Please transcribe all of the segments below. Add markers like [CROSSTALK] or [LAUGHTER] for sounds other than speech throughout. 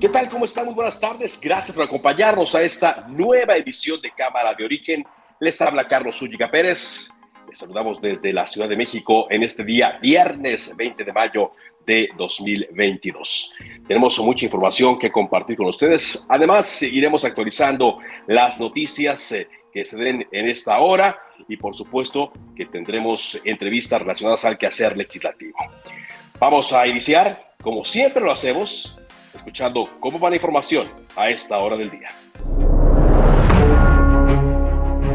¿Qué tal? ¿Cómo están? Muy buenas tardes. Gracias por acompañarnos a esta nueva edición de Cámara de Origen. Les habla Carlos Zúñiga Pérez. Les saludamos desde la Ciudad de México en este día, viernes 20 de mayo de 2022. Tenemos mucha información que compartir con ustedes. Además, iremos actualizando las noticias eh, que se den en esta hora y, por supuesto, que tendremos entrevistas relacionadas al quehacer legislativo. Vamos a iniciar, como siempre lo hacemos, escuchando cómo va la información a esta hora del día.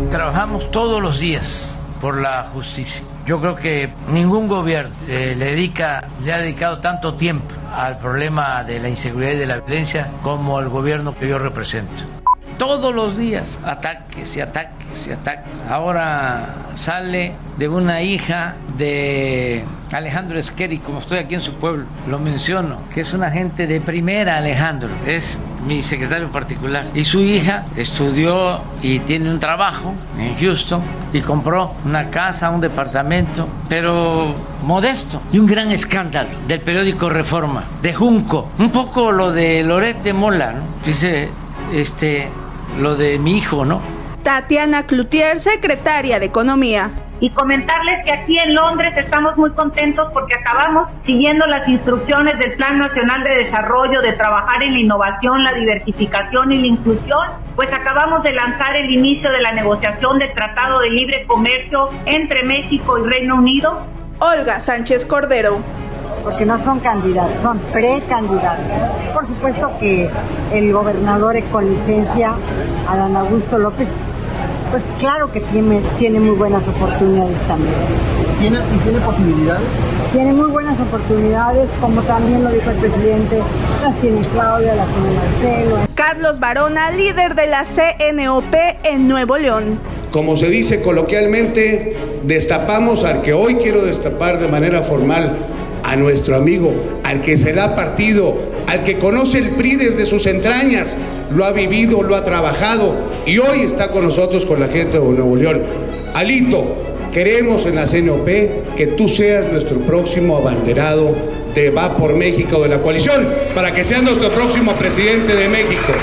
Trabajamos todos los días por la justicia. Yo creo que ningún gobierno eh, le dedica, le ha dedicado tanto tiempo al problema de la inseguridad y de la violencia como el gobierno que yo represento todos los días ataques y ataques y ataques. Ahora sale de una hija de Alejandro Esqueri, como estoy aquí en su pueblo, lo menciono, que es una gente de primera, Alejandro, es mi secretario particular. Y su hija estudió y tiene un trabajo en Houston y compró una casa, un departamento, pero modesto. Y un gran escándalo del periódico Reforma, de Junco. Un poco lo de Lorete Mola, ¿no? Dice, este, lo de mi hijo, ¿no? Tatiana Cloutier, secretaria de Economía. Y comentarles que aquí en Londres estamos muy contentos porque acabamos siguiendo las instrucciones del Plan Nacional de Desarrollo de trabajar en la innovación, la diversificación y la inclusión, pues acabamos de lanzar el inicio de la negociación del Tratado de Libre Comercio entre México y Reino Unido. Olga Sánchez Cordero porque no son candidatos, son precandidatos. Por supuesto que el gobernador con licencia, Adán Augusto López, pues claro que tiene, tiene muy buenas oportunidades también. ¿Tiene, ¿Y tiene posibilidades? Tiene muy buenas oportunidades, como también lo dijo el presidente, las tiene Claudia, las tiene Marcelo. Carlos Barona, líder de la CNOP en Nuevo León. Como se dice coloquialmente, destapamos al que hoy quiero destapar de manera formal a nuestro amigo, al que se le ha partido, al que conoce el PRI desde sus entrañas, lo ha vivido, lo ha trabajado y hoy está con nosotros con la gente de Nuevo León. Alito, queremos en la CNOP que tú seas nuestro próximo abanderado de Va por México de la coalición, para que seas nuestro próximo presidente de México.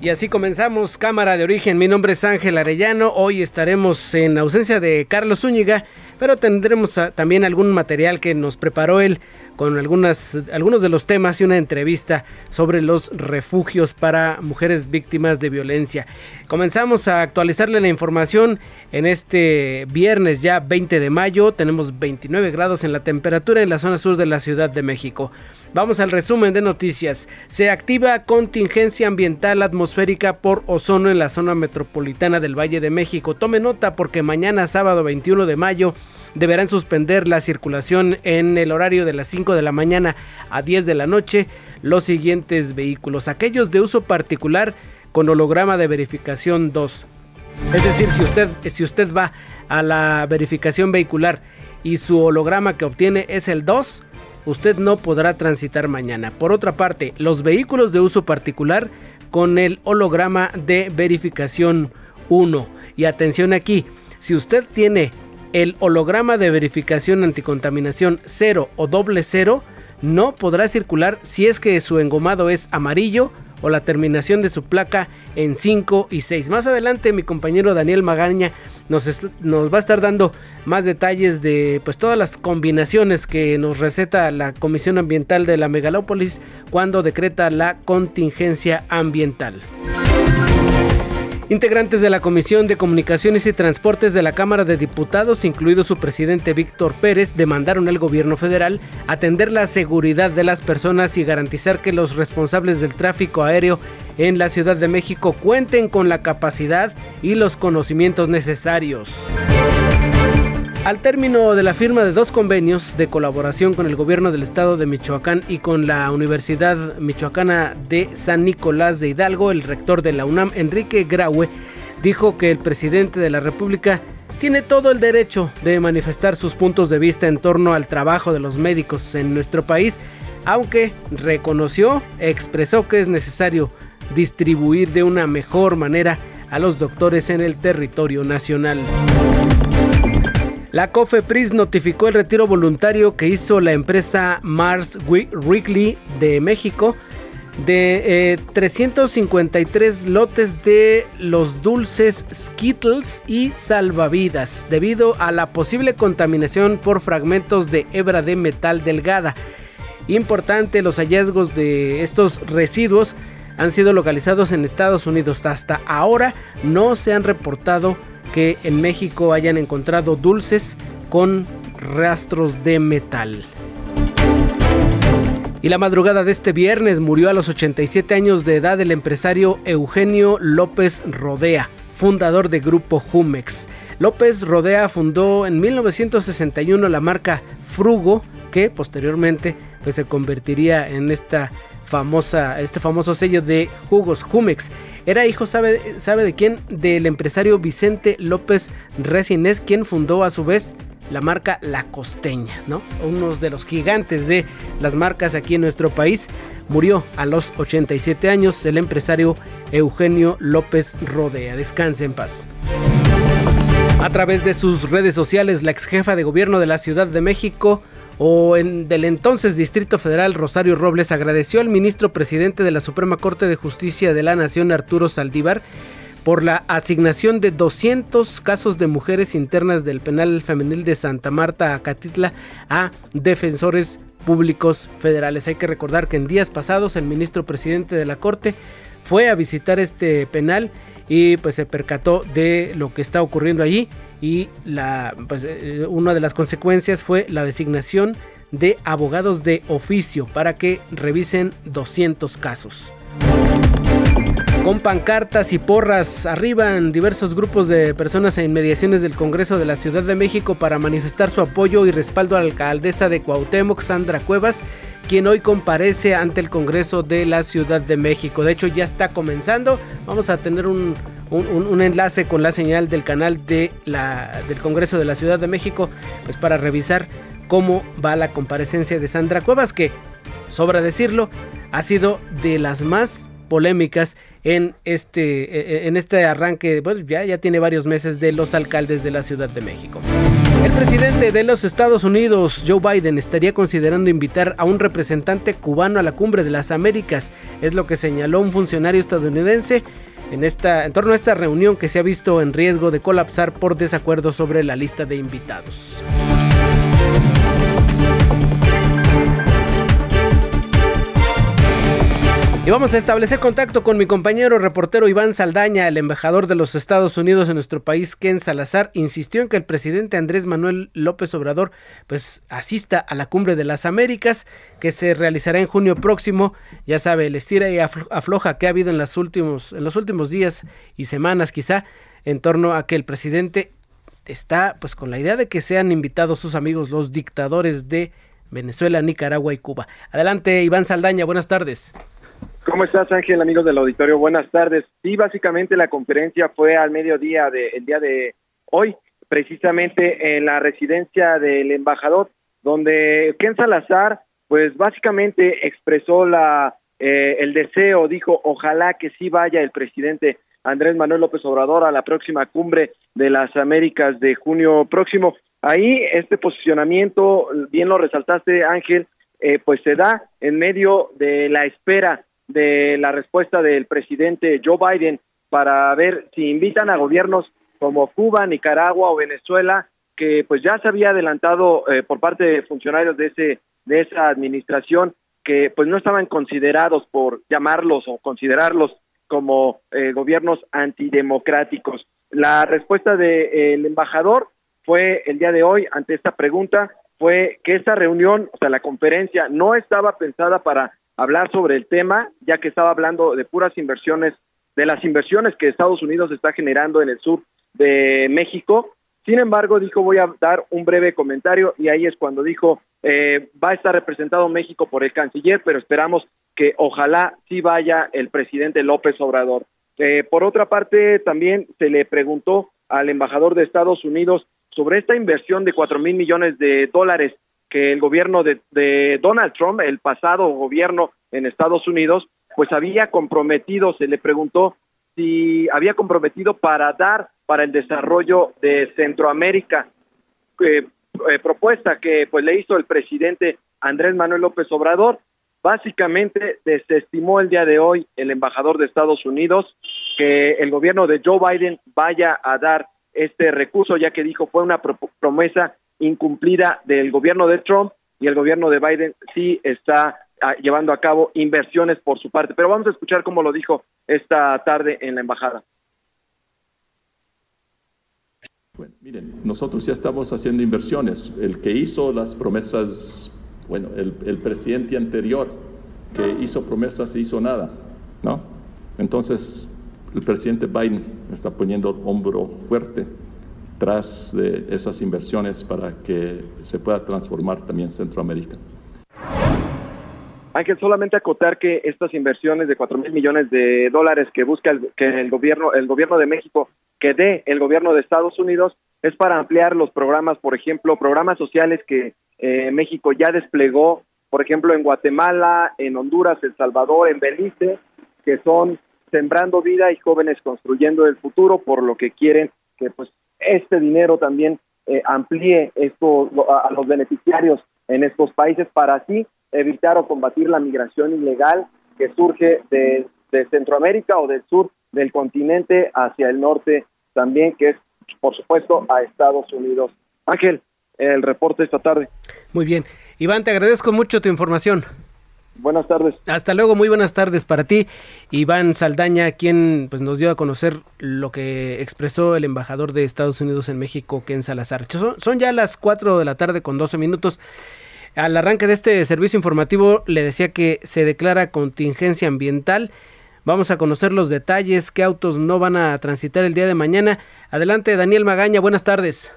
Y así comenzamos Cámara de Origen. Mi nombre es Ángel Arellano. Hoy estaremos en ausencia de Carlos Zúñiga, pero tendremos también algún material que nos preparó él con algunas, algunos de los temas y una entrevista sobre los refugios para mujeres víctimas de violencia. Comenzamos a actualizarle la información en este viernes ya 20 de mayo. Tenemos 29 grados en la temperatura en la zona sur de la Ciudad de México. Vamos al resumen de noticias. Se activa contingencia ambiental atmosférica por ozono en la zona metropolitana del Valle de México. Tome nota porque mañana sábado 21 de mayo deberán suspender la circulación en el horario de las 5 de la mañana a 10 de la noche los siguientes vehículos, aquellos de uso particular con holograma de verificación 2. Es decir, si usted, si usted va a la verificación vehicular y su holograma que obtiene es el 2, usted no podrá transitar mañana. Por otra parte, los vehículos de uso particular con el holograma de verificación 1. Y atención aquí, si usted tiene el holograma de verificación anticontaminación 0 o doble 0 no podrá circular si es que su engomado es amarillo o la terminación de su placa en 5 y 6. Más adelante mi compañero Daniel Magaña nos, nos va a estar dando más detalles de pues todas las combinaciones que nos receta la Comisión Ambiental de la Megalópolis cuando decreta la contingencia ambiental. Integrantes de la Comisión de Comunicaciones y Transportes de la Cámara de Diputados, incluido su presidente Víctor Pérez, demandaron al gobierno federal atender la seguridad de las personas y garantizar que los responsables del tráfico aéreo en la Ciudad de México cuenten con la capacidad y los conocimientos necesarios. Al término de la firma de dos convenios de colaboración con el gobierno del estado de Michoacán y con la Universidad Michoacana de San Nicolás de Hidalgo, el rector de la UNAM, Enrique Graue, dijo que el presidente de la República tiene todo el derecho de manifestar sus puntos de vista en torno al trabajo de los médicos en nuestro país, aunque reconoció, expresó que es necesario distribuir de una mejor manera a los doctores en el territorio nacional. La COFEPRIS notificó el retiro voluntario que hizo la empresa Mars Wrigley de México de 353 eh, lotes de los dulces Skittles y salvavidas debido a la posible contaminación por fragmentos de hebra de metal delgada. Importante, los hallazgos de estos residuos han sido localizados en Estados Unidos. Hasta ahora no se han reportado que en México hayan encontrado dulces con rastros de metal. Y la madrugada de este viernes murió a los 87 años de edad el empresario Eugenio López Rodea, fundador de Grupo Jumex. López Rodea fundó en 1961 la marca Frugo, que posteriormente pues, se convertiría en esta famosa, este famoso sello de jugos Jumex. Era hijo, ¿sabe, ¿sabe de quién? Del empresario Vicente López Resines, quien fundó a su vez la marca La Costeña, ¿no? Uno de los gigantes de las marcas aquí en nuestro país. Murió a los 87 años el empresario Eugenio López Rodea. Descanse en paz. A través de sus redes sociales, la ex jefa de gobierno de la Ciudad de México, o en, del entonces Distrito Federal Rosario Robles agradeció al ministro presidente de la Suprema Corte de Justicia de la Nación Arturo Saldívar por la asignación de 200 casos de mujeres internas del penal femenil de Santa Marta a Catitla a defensores públicos federales. Hay que recordar que en días pasados el ministro presidente de la Corte fue a visitar este penal y pues se percató de lo que está ocurriendo allí y la, pues, eh, una de las consecuencias fue la designación de abogados de oficio para que revisen 200 casos. Con pancartas y porras arriban diversos grupos de personas en inmediaciones del Congreso de la Ciudad de México para manifestar su apoyo y respaldo a la alcaldesa de Cuauhtémoc, Sandra Cuevas, quien hoy comparece ante el Congreso de la Ciudad de México. De hecho, ya está comenzando. Vamos a tener un, enlace con la señal del canal de la, del Congreso de la Ciudad de México, pues para revisar cómo va la comparecencia de Sandra Cuevas, que, sobra decirlo, ha sido de las más polémicas en este, e, e, en este arranque, pues ya, ya tiene varios meses de los alcaldes de la Ciudad de México. El presidente de los Estados Unidos, Joe Biden, estaría considerando invitar a un representante cubano a la cumbre de las Américas, es lo que señaló un funcionario estadounidense en, esta, en torno a esta reunión que se ha visto en riesgo de colapsar por desacuerdo sobre la lista de invitados. Y vamos a establecer contacto con mi compañero reportero Iván Saldaña, el embajador de los Estados Unidos en nuestro país, Ken Salazar, insistió en que el presidente Andrés Manuel López Obrador pues asista a la cumbre de las Américas que se realizará en junio próximo. Ya sabe, el estira y afloja que ha habido en, los últimos, en los últimos días y semanas quizá en torno a que el presidente está pues con la idea de que sean invitados sus amigos los dictadores de Venezuela, Nicaragua y Cuba. Adelante, Iván Saldaña, buenas tardes. ¿Cómo estás, Ángel, amigos del auditorio? Buenas tardes. Sí, básicamente la conferencia fue al mediodía del el día de hoy, precisamente en la residencia del embajador, donde Ken Salazar, pues básicamente expresó la eh, el deseo, dijo, ojalá que sí vaya el presidente Andrés Manuel López Obrador a la próxima cumbre de las Américas de junio próximo. Ahí este posicionamiento, bien lo resaltaste, Ángel, eh, pues se da en medio de la espera de la respuesta del presidente Joe Biden para ver si invitan a gobiernos como Cuba, Nicaragua o Venezuela, que pues ya se había adelantado eh, por parte de funcionarios de ese de esa administración que pues no estaban considerados por llamarlos o considerarlos como eh, gobiernos antidemocráticos. La respuesta del embajador fue el día de hoy ante esta pregunta fue que esta reunión, o sea, la conferencia no estaba pensada para hablar sobre el tema, ya que estaba hablando de puras inversiones, de las inversiones que Estados Unidos está generando en el sur de México. Sin embargo, dijo, voy a dar un breve comentario y ahí es cuando dijo, eh, va a estar representado México por el canciller, pero esperamos que ojalá sí vaya el presidente López Obrador. Eh, por otra parte, también se le preguntó al embajador de Estados Unidos sobre esta inversión de cuatro mil millones de dólares que el gobierno de, Donald Trump, el pasado gobierno en Estados Unidos, pues había comprometido, se le preguntó si había comprometido para dar para el desarrollo de Centroamérica, eh, eh, propuesta que pues le hizo el presidente Andrés Manuel López Obrador. Básicamente desestimó el día de hoy el embajador de Estados Unidos que el gobierno de Joe Biden vaya a dar este recurso, ya que dijo fue una promesa incumplida del gobierno de Trump y el gobierno de Biden sí está ah, llevando a cabo inversiones por su parte. Pero vamos a escuchar cómo lo dijo esta tarde en la embajada. Bueno, miren, nosotros ya estamos haciendo inversiones. El que hizo las promesas, bueno, el, el presidente anterior que hizo promesas hizo nada, ¿no? Entonces, el presidente Biden está poniendo el hombro fuerte tras de esas inversiones para que se pueda transformar también Centroamérica. Que solamente acotar que estas inversiones de cuatro mil millones de dólares que busca el, que el gobierno, el gobierno de México, que dé el gobierno de Estados Unidos, es para ampliar los programas, por ejemplo, programas sociales que eh, México ya desplegó, por ejemplo, en Guatemala, en Honduras, El Salvador, en Belice, que son sembrando vida y jóvenes construyendo el futuro, por lo que quieren que pues este dinero también eh, amplíe esto a, los beneficiarios en estos países para así evitar o combatir la migración ilegal que surge de, de Centroamérica o del sur del continente hacia el norte también, que es por supuesto a Estados Unidos. Ángel, el reporte esta tarde. Muy bien. Iván, te agradezco mucho tu información. Buenas tardes. Hasta luego, muy buenas tardes para ti. Iván Saldaña, quien pues, nos dio a conocer lo que expresó el embajador de Estados Unidos en México, Ken Salazar. Son, ya las 4 de la tarde con 12 minutos. Al arranque de este servicio informativo le decía que se declara contingencia ambiental. Vamos a conocer los detalles, qué autos no van a transitar el día de mañana. Adelante, Daniel Magaña, buenas tardes.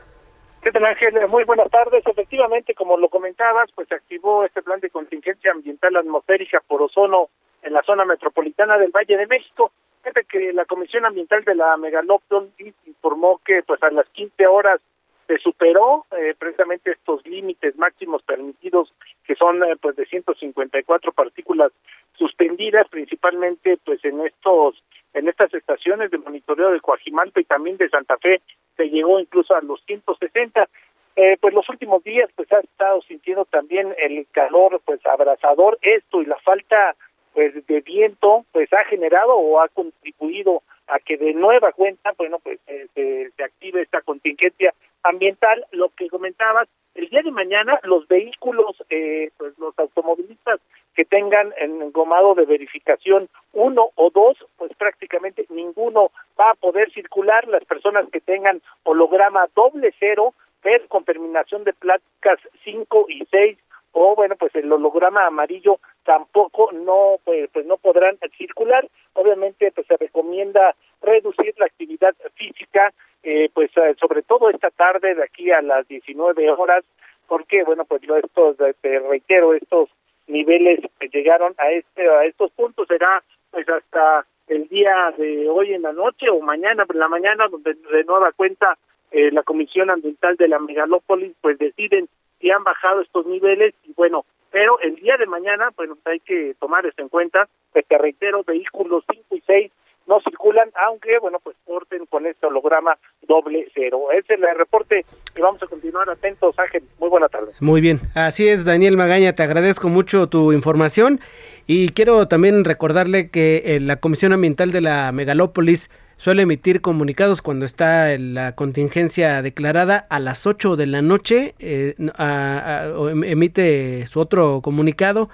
¿Qué tal, Ángel? Muy buenas tardes. Efectivamente, como lo comentabas, pues se activó este plan de contingencia ambiental atmosférica por ozono en la zona metropolitana del Valle de México. Fíjate que la Comisión Ambiental de la Megalópton informó que pues a las 15 horas se superó eh, precisamente estos límites máximos permitidos que son eh, pues de 154 partículas suspendidas principalmente pues en estos en estas estaciones de monitoreo de Coajimalpa y también de Santa Fe se llegó incluso a los 160 eh, pues los últimos días pues ha estado sintiendo también el calor pues abrasador. Esto y la falta pues de viento pues ha generado o ha contribuido a que de nueva cuenta bueno pues se, se active esta contingencia ambiental. Lo que comentabas el día de mañana los vehículos eh, pues los automovilistas que tengan engomado de verificación uno o dos, pues prácticamente ninguno va a poder circular. Las personas que tengan holograma doble cero, pero con terminación de placas cinco y seis, o bueno, pues el holograma amarillo tampoco no pues, pues no podrán circular. Obviamente pues se recomienda reducir la actividad física eh, pues eh, sobre todo esta tarde de aquí a las 19 horas porque bueno pues yo estos te reitero estos niveles que llegaron a este a estos puntos será pues hasta el día de hoy en la noche o mañana en la mañana donde de nueva cuenta eh, la Comisión Ambiental de la Megalópolis pues deciden si han bajado estos niveles y bueno pero el día de mañana bueno hay que tomar esto en cuenta pues te reitero vehículos 5 y 6 no circulan, aunque, bueno, pues porten con este holograma doble cero. Ese es el reporte y vamos a continuar atentos, Ángel. Muy buena tarde. Muy bien, así es, Daniel Magaña, te agradezco mucho tu información y quiero también recordarle que eh, la Comisión Ambiental de la Megalópolis suele emitir comunicados cuando está la contingencia declarada a las 8 de la noche, eh, em, emite su otro comunicado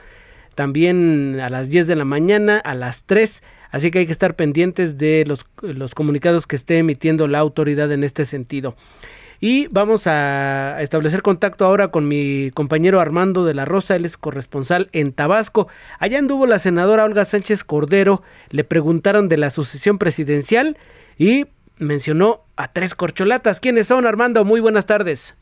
también a las 10 de la mañana, a las 3, así que hay que estar pendientes de los, comunicados que esté emitiendo la autoridad en este sentido. Y vamos a establecer contacto ahora con mi compañero Armando de la Rosa, él es corresponsal en Tabasco. Allá anduvo la senadora Olga Sánchez Cordero, le preguntaron de la sucesión presidencial y mencionó a tres corcholatas. ¿Quiénes son, Armando? Muy buenas tardes.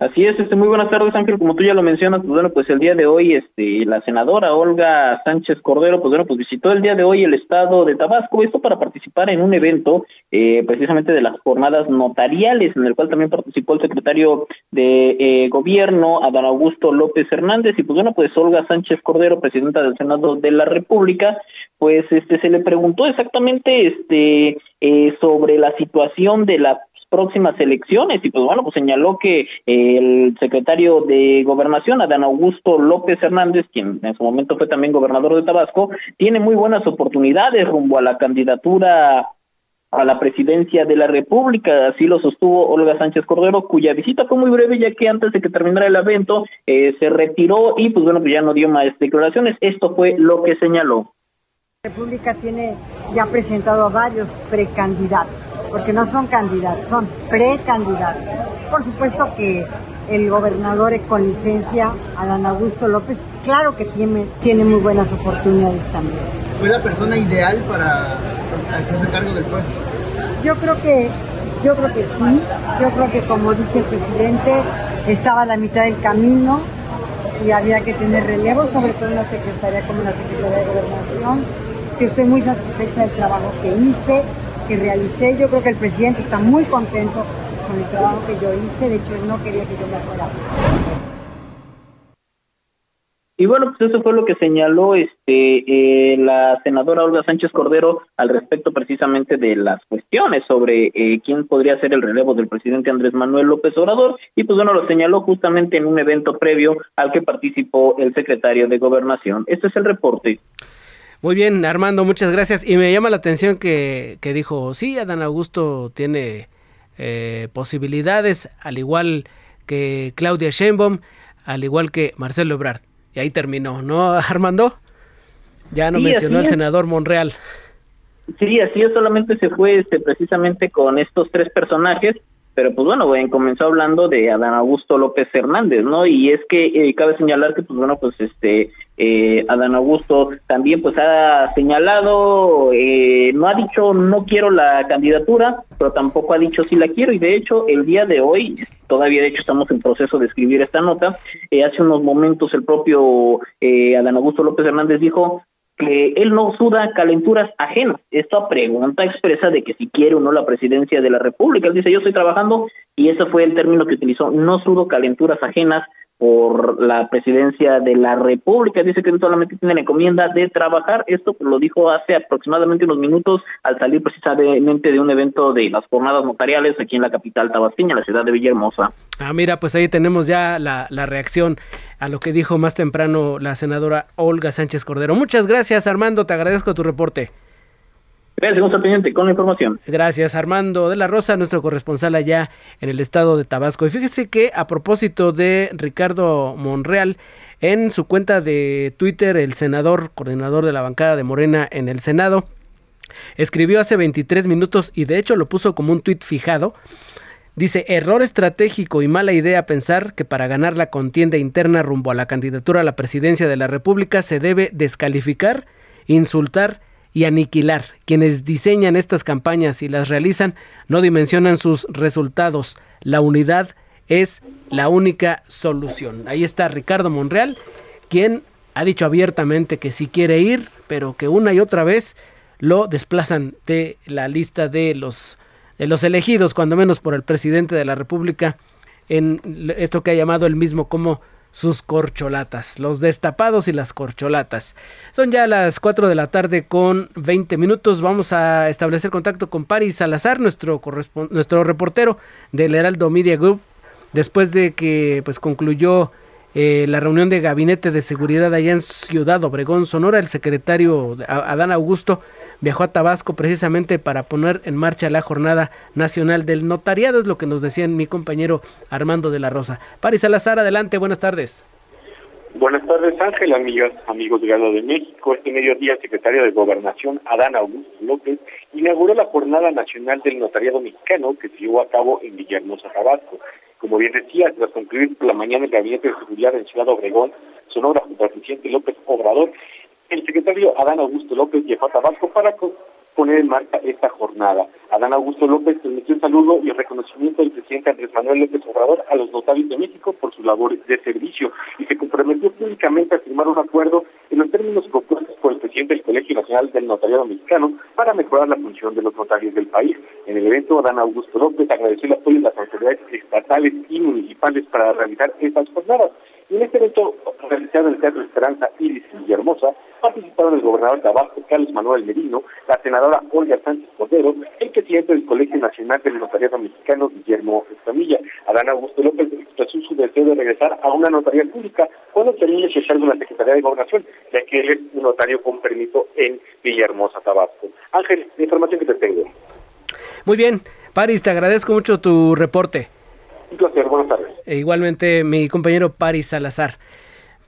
Así es, este, muy buenas tardes, Ángel. Como tú ya lo mencionas, pues bueno, pues el día de hoy, este, la senadora Olga Sánchez Cordero, pues bueno, pues visitó el día de hoy el estado de Tabasco, esto para participar en un evento, eh, precisamente de las jornadas notariales, en el cual también participó el secretario de eh, gobierno, Adán Augusto López Hernández, y pues bueno, pues Olga Sánchez Cordero, presidenta del Senado de la República, pues este se le preguntó exactamente este eh, sobre la situación de la próximas elecciones. Y pues bueno, pues señaló que el secretario de Gobernación, Adán Augusto López Hernández, quien en su momento fue también gobernador de Tabasco, tiene muy buenas oportunidades rumbo a la candidatura a la presidencia de la República, así lo sostuvo Olga Sánchez Cordero, cuya visita fue muy breve ya que antes de que terminara el evento eh, se retiró y pues bueno, pues ya no dio más declaraciones, esto fue lo que señaló. La República tiene ya presentado a varios precandidatos porque no son candidatos, son precandidatos. Por supuesto que el gobernador con licencia, Adán Augusto López, claro que tiene, tiene muy buenas oportunidades también. ¿Fue la persona ideal para hacerse cargo del puesto? Yo creo que, yo creo que sí, yo creo que como dice el presidente, estaba a la mitad del camino y había que tener relevo, sobre todo en la secretaría como la Secretaría de Gobernación, que estoy muy satisfecha del trabajo que hice, que realicé. Yo creo que el presidente está muy contento con el trabajo que yo hice. De hecho, él no quería que yo me fuera. Y bueno, pues eso fue lo que señaló este eh, la senadora Olga Sánchez Cordero al respecto precisamente de las cuestiones sobre eh, quién podría ser el relevo del presidente Andrés Manuel López Obrador y pues bueno, lo señaló justamente en un evento previo al que participó el secretario de Gobernación. Este es el reporte. Muy bien, Armando, muchas gracias. Y me llama la atención que, que dijo, sí, Adán Augusto tiene eh, posibilidades, al igual que Claudia Sheinbaum, al igual que Marcelo Ebrard. Y ahí terminó, ¿no, Armando? Ya no mencionó al senador Monreal. Sí, así es, solamente se fue este, precisamente con estos tres personajes pero pues bueno, comenzó hablando de Adán Augusto López Hernández, ¿no? Y es que eh, cabe señalar que pues bueno, pues este eh, Adán Augusto también pues ha señalado, eh, no ha dicho no quiero la candidatura, pero tampoco ha dicho si la quiero y de hecho el día de hoy, todavía de hecho estamos en proceso de escribir esta nota, eh, hace unos momentos el propio eh, Adán Augusto López Hernández dijo que él no suda calenturas ajenas. Esta pregunta expresa de que si quiere o no la presidencia de la República. Él dice, yo estoy trabajando y ese fue el término que utilizó, no sudo calenturas ajenas por la presidencia de la República. Dice que solamente tiene la encomienda de trabajar. Esto lo dijo hace aproximadamente unos minutos al salir precisamente de un evento de las jornadas notariales aquí en la capital tabasqueña, la ciudad de Villahermosa. Ah, mira, pues ahí tenemos ya la, la reacción a lo que dijo más temprano la senadora Olga Sánchez Cordero. Muchas gracias, Armando. Te agradezco tu reporte. Gracias, con la información. Gracias, Armando de la Rosa, nuestro corresponsal allá en el estado de Tabasco. Y fíjese que a propósito de Ricardo Monreal, en su cuenta de Twitter, el senador, coordinador de la bancada de Morena en el Senado, escribió hace 23 minutos y de hecho lo puso como un tuit fijado. Dice, error estratégico y mala idea pensar que para ganar la contienda interna rumbo a la candidatura a la presidencia de la República se debe descalificar, insultar y aniquilar. Quienes diseñan estas campañas y las realizan no dimensionan sus resultados. La unidad es la única solución. Ahí está Ricardo Monreal, quien ha dicho abiertamente que si quiere ir, pero que una y otra vez lo desplazan de la lista de los, de los elegidos, cuando menos por el presidente de la República, en esto que ha llamado él mismo como sus corcholatas, los destapados y las corcholatas. Son ya las 4 de la tarde con 20 minutos. Vamos a establecer contacto con Paris Salazar, nuestro, nuestro reportero del Heraldo Media Group, después de que pues concluyó eh, la reunión de gabinete de seguridad allá en Ciudad Obregón, Sonora. El secretario Adán Augusto viajó a Tabasco precisamente para poner en marcha la jornada nacional del notariado, es lo que nos decía mi compañero Armando de la Rosa. Paris Salazar, adelante, buenas tardes. Buenas tardes, Ángel, amigas, amigos de Galo de México. Este mediodía, el secretario de Gobernación, Adán Augusto López, inauguró la Jornada Nacional del Notariado Mexicano que se llevó a cabo en Villahermosa, Tabasco. Como bien decía, tras concluir por la mañana el Gabinete de Seguridad en Ciudad Obregón, Sonora, junto al presidente López Obrador, el secretario Adán Augusto López llegó a Tabasco para poner en marcha esta jornada. Adán Augusto López transmitió un saludo y reconocimiento del presidente Andrés Manuel López Obrador a los notarios de México por su labor de servicio y se comprometió públicamente a firmar un acuerdo en los términos propuestos por el presidente del Colegio Nacional del Notariado Mexicano para mejorar la función de los notarios del país. En el evento, Adán Augusto López agradeció el apoyo de las autoridades estatales y municipales para realizar estas jornadas. Y en este evento, realizado en el Teatro Esperanza Iris Villahermosa, participaron el gobernador Tabasco, Carlos Manuel Merino, la senadora Olga Sánchez Cordero, el presidente del Colegio Nacional del Notariado Mexicano, Guillermo Escamilla. Adán Augusto López expresó su deseo de regresar a una notaría pública cuando termine su cargo en la Secretaría de Gobernación, ya que él es un notario con permiso en Villahermosa, Tabasco. Ángel, la información que te tengo. Muy bien, Paris, te agradezco mucho tu reporte. Un placer, buenas tardes. E igualmente mi compañero Paris Salazar.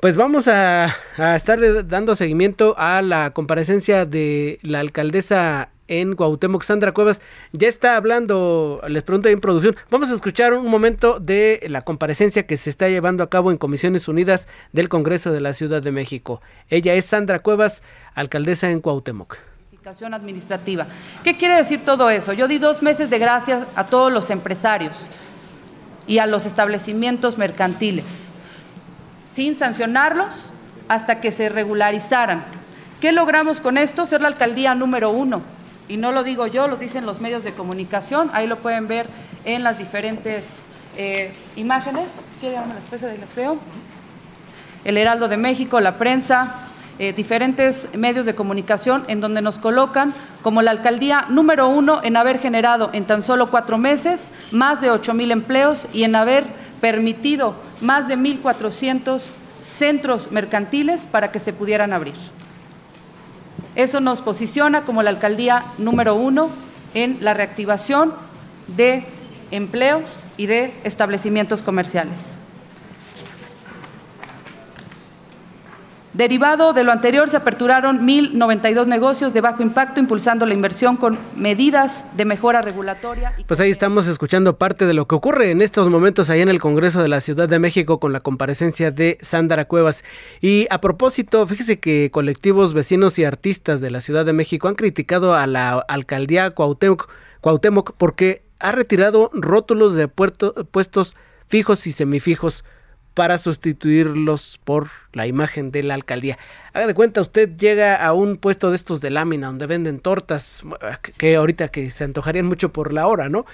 Pues vamos a, estar dando seguimiento a la comparecencia de la alcaldesa en Cuauhtémoc, Sandra Cuevas. Ya está hablando, les pregunto en producción, vamos a escuchar un momento de la comparecencia que se está llevando a cabo en Comisiones Unidas del Congreso de la Ciudad de México. Ella es Sandra Cuevas, alcaldesa en Cuauhtémoc administrativa. ¿Qué quiere decir todo eso? Yo di dos meses de gracias a todos los empresarios y a los establecimientos mercantiles, sin sancionarlos hasta que se regularizaran. ¿Qué logramos con esto? Ser la alcaldía número uno. Y no lo digo yo, lo dicen los medios de comunicación, ahí lo pueden ver en las diferentes eh, imágenes. ¿Quiere darme la especie de? El Heraldo de México, la prensa, eh, diferentes medios de comunicación en donde nos colocan como la alcaldía número uno en haber generado en tan solo cuatro meses más de ocho mil empleos y en haber permitido más de 1.400 centros mercantiles para que se pudieran abrir. Eso nos posiciona como la alcaldía número uno en la reactivación de empleos y de establecimientos comerciales. Derivado de lo anterior, se aperturaron 1.092 negocios de bajo impacto, impulsando la inversión con medidas de mejora regulatoria. Pues ahí estamos escuchando parte de lo que ocurre en estos momentos allá en el Congreso de la Ciudad de México con la comparecencia de Sandra Cuevas. Y a propósito, fíjese que colectivos vecinos y artistas de la Ciudad de México han criticado a la alcaldía Cuauhtémoc, porque ha retirado rótulos de puestos fijos y semifijos para sustituirlos por la imagen de la alcaldía. Haga de cuenta, usted llega a un puesto de estos de lámina donde venden tortas, que ahorita que se antojarían mucho por la hora, ¿no?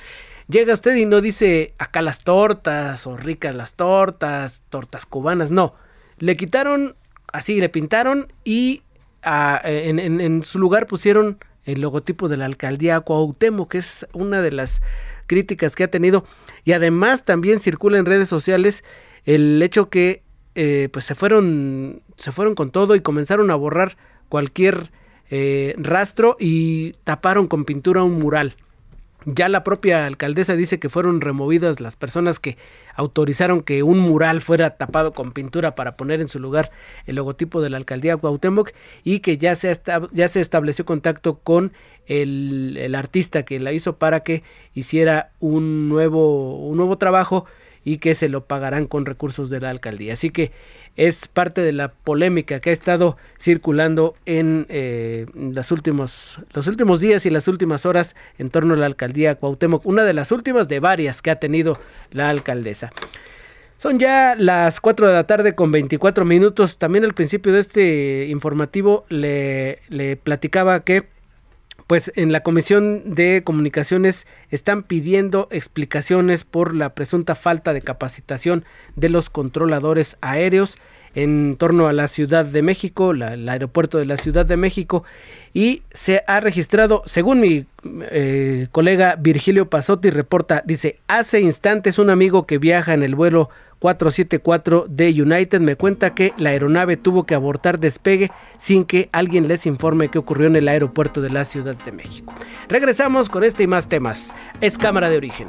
Llega usted y no dice acá las tortas o ricas las tortas, tortas cubanas, no. Le quitaron, así le pintaron y ah, en, en, su lugar pusieron el logotipo de la alcaldía Cuauhtémoc, que es una de las críticas que ha tenido y además también circula en redes sociales el hecho que eh, pues se fueron se fueron con todo y comenzaron a borrar cualquier eh, rastro y taparon con pintura un mural. Ya la propia alcaldesa dice que fueron removidas las personas que autorizaron que un mural fuera tapado con pintura para poner en su lugar el logotipo de la alcaldía Cuauhtémoc y que ya se, ya se estableció contacto con el, el artista que la hizo para que hiciera un nuevo, un nuevo trabajo y que se lo pagarán con recursos de la alcaldía. Así que es parte de la polémica que ha estado circulando en eh, las últimos, los últimos días y las últimas horas en torno a la alcaldía Cuauhtémoc, una de las últimas de varias que ha tenido la alcaldesa. Son ya las 4 de la tarde con 24 minutos. También al principio de este informativo le, le platicaba que pues en la Comisión de Comunicaciones están pidiendo explicaciones por la presunta falta de capacitación de los controladores aéreos en torno a la Ciudad de México, el aeropuerto de la Ciudad de México, y se ha registrado, según mi eh, colega Virgilio Pasotti reporta, dice, hace instantes un amigo que viaja en el vuelo 474 de United me cuenta que la aeronave tuvo que abortar despegue sin que alguien les informe qué ocurrió en el aeropuerto de la Ciudad de México. Regresamos con este y más temas. Es cámara de origen.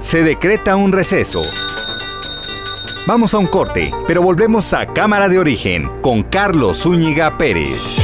Se decreta un receso. Vamos a un corte, pero volvemos a Cámara de Origen con Carlos Zúñiga Pérez.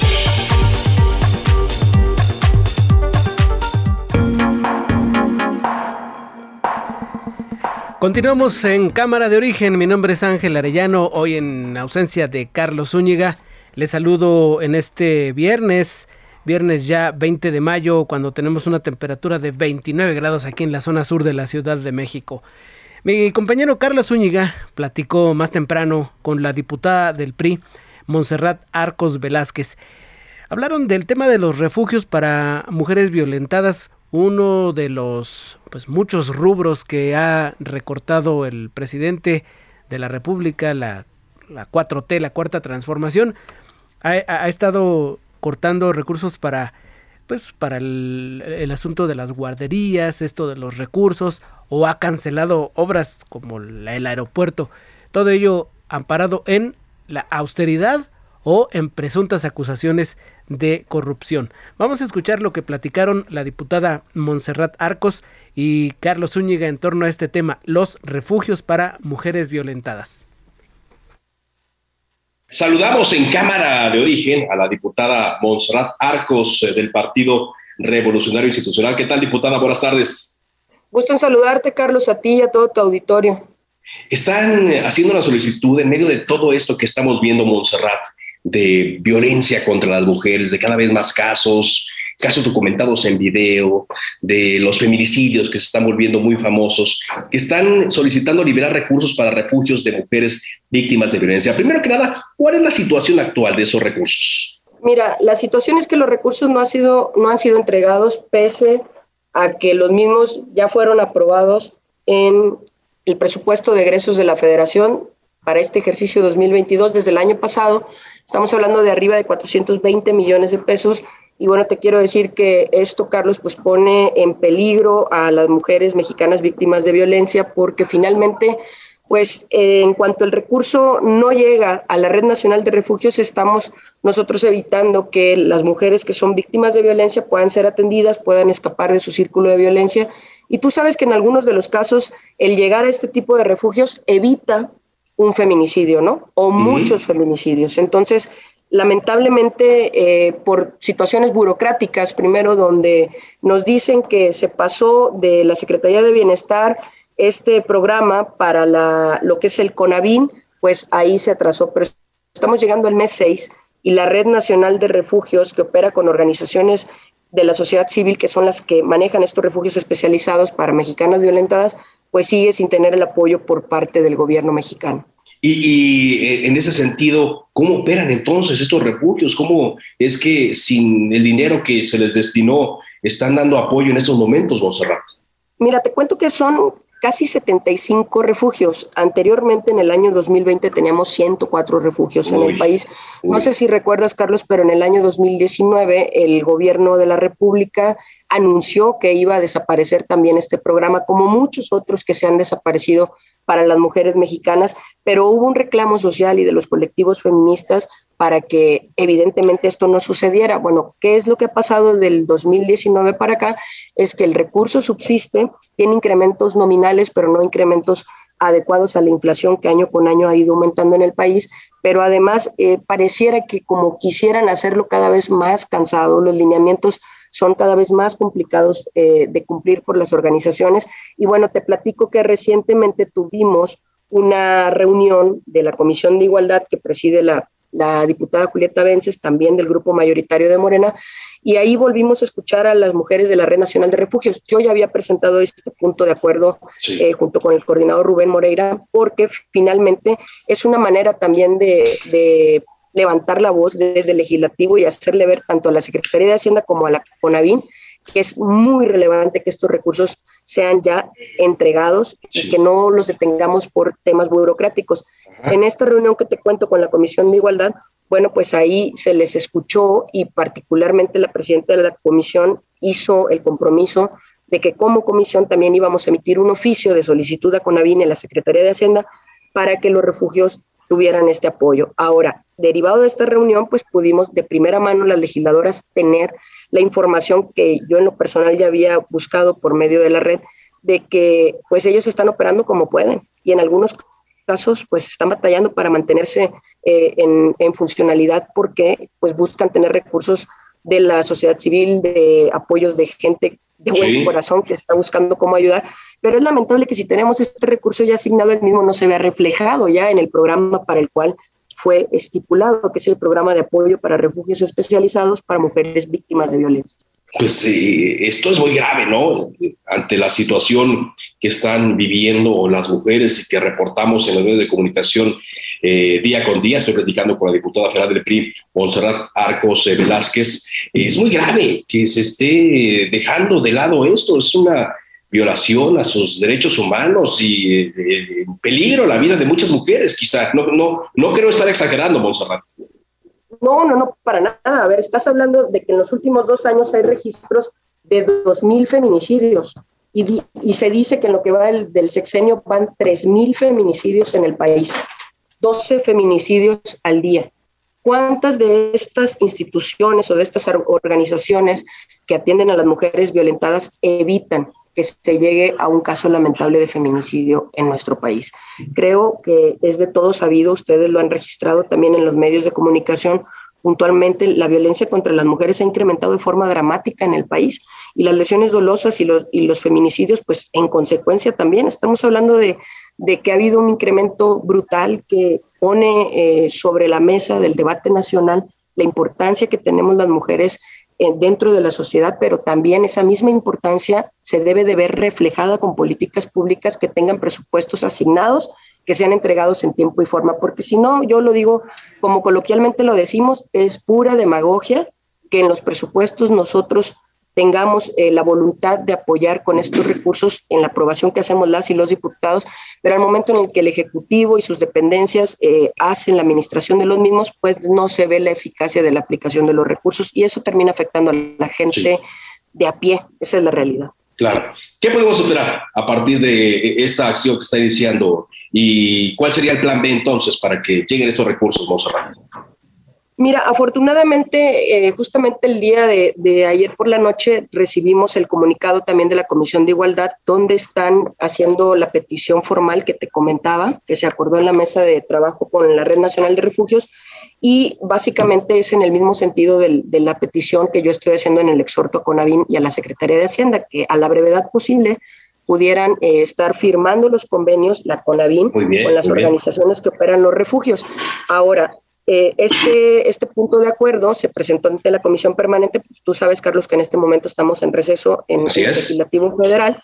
Continuamos en Cámara de Origen. Mi nombre es Ángel Arellano. Hoy en ausencia de Carlos Zúñiga. Les saludo en este viernes, viernes ya 20 de mayo, cuando tenemos una temperatura de 29 grados aquí en la zona sur de la Ciudad de México. Mi compañero Carlos Zúñiga platicó más temprano con la diputada del PRI, Montserrat Arcos Velázquez. Hablaron del tema de los refugios para mujeres violentadas, uno de los pues muchos rubros que ha recortado el presidente de la República, la, la 4T, la cuarta transformación, ha, estado cortando recursos para pues para el, el, asunto de las guarderías, esto de los recursos, o ha cancelado obras como el aeropuerto. Todo ello amparado en la austeridad o en presuntas acusaciones de corrupción. Vamos a escuchar lo que platicaron la diputada Montserrat Arcos y Carlos Zúñiga en torno a este tema, los refugios para mujeres violentadas. Saludamos en Cámara de Origen a la diputada Montserrat Arcos eh, del Partido Revolucionario Institucional. ¿Qué tal, diputada? Buenas tardes. Gusto en saludarte, Carlos, a ti y a todo tu auditorio. Están haciendo una solicitud en medio de todo esto que estamos viendo, Montserrat de violencia contra las mujeres, de cada vez más casos, casos documentados en video, de los feminicidios que se están volviendo muy famosos, que están solicitando liberar recursos para refugios de mujeres víctimas de violencia. Primero que nada, ¿cuál es la situación actual de esos recursos? Mira, la situación es que los recursos no, ha sido, no han sido entregados pese a que los mismos ya fueron aprobados en el presupuesto de egresos de la Federación para este ejercicio 2022 desde el año pasado Estamos hablando de arriba de 420 millones de pesos. Y bueno, te quiero decir que esto, Carlos, pues pone en peligro a las mujeres mexicanas víctimas de violencia porque finalmente, pues en cuanto el recurso no llega a la Red Nacional de Refugios, estamos nosotros evitando que las mujeres que son víctimas de violencia puedan ser atendidas, puedan escapar de su círculo de violencia. Y tú sabes que en algunos de los casos el llegar a este tipo de refugios evita un feminicidio, ¿no? O muchos feminicidios. Entonces, lamentablemente, eh, por situaciones burocráticas, primero donde nos dicen que se pasó de la Secretaría de Bienestar este programa para la, lo que es el CONAVIN, pues ahí se atrasó, pero estamos llegando al mes 6 y la Red Nacional de Refugios, que opera con organizaciones de la sociedad civil, que son las que manejan estos refugios especializados para mexicanas violentadas, pues sigue sin tener el apoyo por parte del gobierno mexicano. Y, eh, en ese sentido, ¿cómo operan entonces estos refugios? ¿Cómo es que sin el dinero que se les destinó están dando apoyo en estos momentos, Monserrat? Mira, te cuento que son casi 75 refugios. Anteriormente, en el año 2020, teníamos 104 refugios en el país. No sé si recuerdas, Carlos, pero en el año 2019 el gobierno de la República anunció que iba a desaparecer también este programa, como muchos otros que se han desaparecido para las mujeres mexicanas, pero hubo un reclamo social y de los colectivos feministas para que evidentemente esto no sucediera. Bueno, ¿qué es lo que ha pasado del 2019 para acá? Es que el recurso subsiste, tiene incrementos nominales, pero no incrementos adecuados a la inflación que año con año ha ido aumentando en el país, pero además eh, pareciera que como quisieran hacerlo cada vez más cansado, los lineamientos son cada vez más complicados eh, de cumplir por las organizaciones. Y bueno, te platico que recientemente tuvimos una reunión de la Comisión de Igualdad que preside la la diputada Julieta Vences, también del grupo mayoritario de Morena, y ahí volvimos a escuchar a las mujeres de la Red Nacional de Refugios. Yo ya había presentado este punto de acuerdo eh, junto con el coordinador Rubén Moreira, porque finalmente es una manera también de, levantar la voz desde el legislativo y hacerle ver tanto a la Secretaría de Hacienda como a la CONAVIN que es muy relevante que estos recursos sean ya entregados y que no los detengamos por temas burocráticos. En esta reunión que te cuento con la Comisión de Igualdad, bueno, pues ahí se les escuchó y particularmente la presidenta de la comisión hizo el compromiso de que como comisión también íbamos a emitir un oficio de solicitud a Conavine, la Secretaría de Hacienda, para que los refugios tuvieran este apoyo. Ahora, derivado de esta reunión, pues pudimos de primera mano las legisladoras tener la información que yo en lo personal ya había buscado por medio de la red, de que pues ellos están operando como pueden y en algunos casos pues están batallando para mantenerse eh, en, funcionalidad porque pues buscan tener recursos de la sociedad civil, de apoyos de gente de buen corazón que está buscando cómo ayudar. Pero es lamentable que si tenemos este recurso ya asignado, el mismo no se vea reflejado ya en el programa para el cual fue estipulado, que es el programa de apoyo para refugios especializados para mujeres víctimas de violencia. Pues eh, esto es muy grave, ¿no? Ante la situación que están viviendo las mujeres y que reportamos en los medios de comunicación eh, día con día. Estoy platicando con la diputada federal del PRI, Montserrat Arcos eh, Velázquez. es muy grave que se esté dejando de lado esto. Es una violación a sus derechos humanos y en peligro la vida de muchas mujeres, quizás. No, no, no creo estar exagerando, Montserrat. No, no, no, para nada. A ver, estás hablando de que en los últimos dos años hay registros de 2.000 feminicidios y, y, se dice que en lo que va del, del sexenio van 3.000 feminicidios en el país, 12 feminicidios al día. ¿Cuántas de estas instituciones o de estas organizaciones que atienden a las mujeres violentadas evitan que se llegue a un caso lamentable de feminicidio en nuestro país. Creo que es de todo sabido, ustedes lo han registrado también en los medios de comunicación, puntualmente la violencia contra las mujeres se ha incrementado de forma dramática en el país y las lesiones dolosas y los, y los feminicidios, pues en consecuencia también. Estamos hablando de, de que ha habido un incremento brutal que pone eh, sobre la mesa del debate nacional la importancia que tenemos las mujeres dentro de la sociedad, pero también esa misma importancia se debe de ver reflejada con políticas públicas que tengan presupuestos asignados, que sean entregados en tiempo y forma, porque si no, yo lo digo como coloquialmente lo decimos, es pura demagogia que en los presupuestos nosotros tengamos eh, la voluntad de apoyar con estos recursos en la aprobación que hacemos las y los diputados, pero al momento en el que el Ejecutivo y sus dependencias eh, hacen la administración de los mismos, pues no se ve la eficacia de la aplicación de los recursos y eso termina afectando a la gente de a pie. Esa es la realidad. Claro. ¿Qué podemos esperar a partir de eh, esta acción que está iniciando y cuál sería el plan B entonces para que lleguen estos recursos, Monserrat? Mira, afortunadamente, eh, justamente el día de, ayer por la noche recibimos el comunicado también de la Comisión de Igualdad, donde están haciendo la petición formal que te comentaba, que se acordó en la mesa de trabajo con la Red Nacional de Refugios, y básicamente es en el mismo sentido de la petición que yo estoy haciendo en el exhorto a CONAVIN y a la Secretaría de Hacienda, que a la brevedad posible pudieran eh, estar firmando los convenios, la CONAVIN, con las organizaciones que operan los refugios. Ahora, eh, este, este punto de acuerdo se presentó ante la Comisión Permanente, pues tú sabes, Carlos, que en este momento estamos en receso en el Legislativo Federal,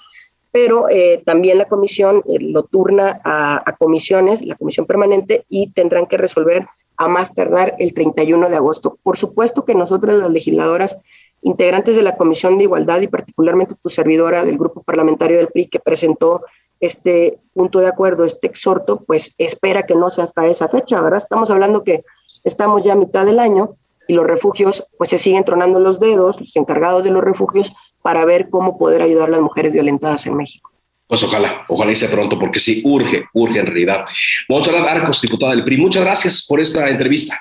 pero eh, también la Comisión eh, lo turna a, a, comisiones, la Comisión Permanente, y tendrán que resolver a más tardar el 31 de agosto. Por supuesto que nosotras, las legisladoras, integrantes de la Comisión de Igualdad y particularmente tu servidora del grupo parlamentario del PRI que presentó este punto de acuerdo, este exhorto, pues espera que no sea hasta esa fecha, ¿verdad? Estamos hablando que estamos ya a mitad del año y los refugios, pues se siguen tronando los dedos, los encargados de los refugios, para ver cómo poder ayudar a las mujeres violentadas en México. Pues ojalá, ojalá hice pronto, porque sí, urge, urge en realidad. Montserrat Arcos, diputada del PRI, muchas gracias por esta entrevista.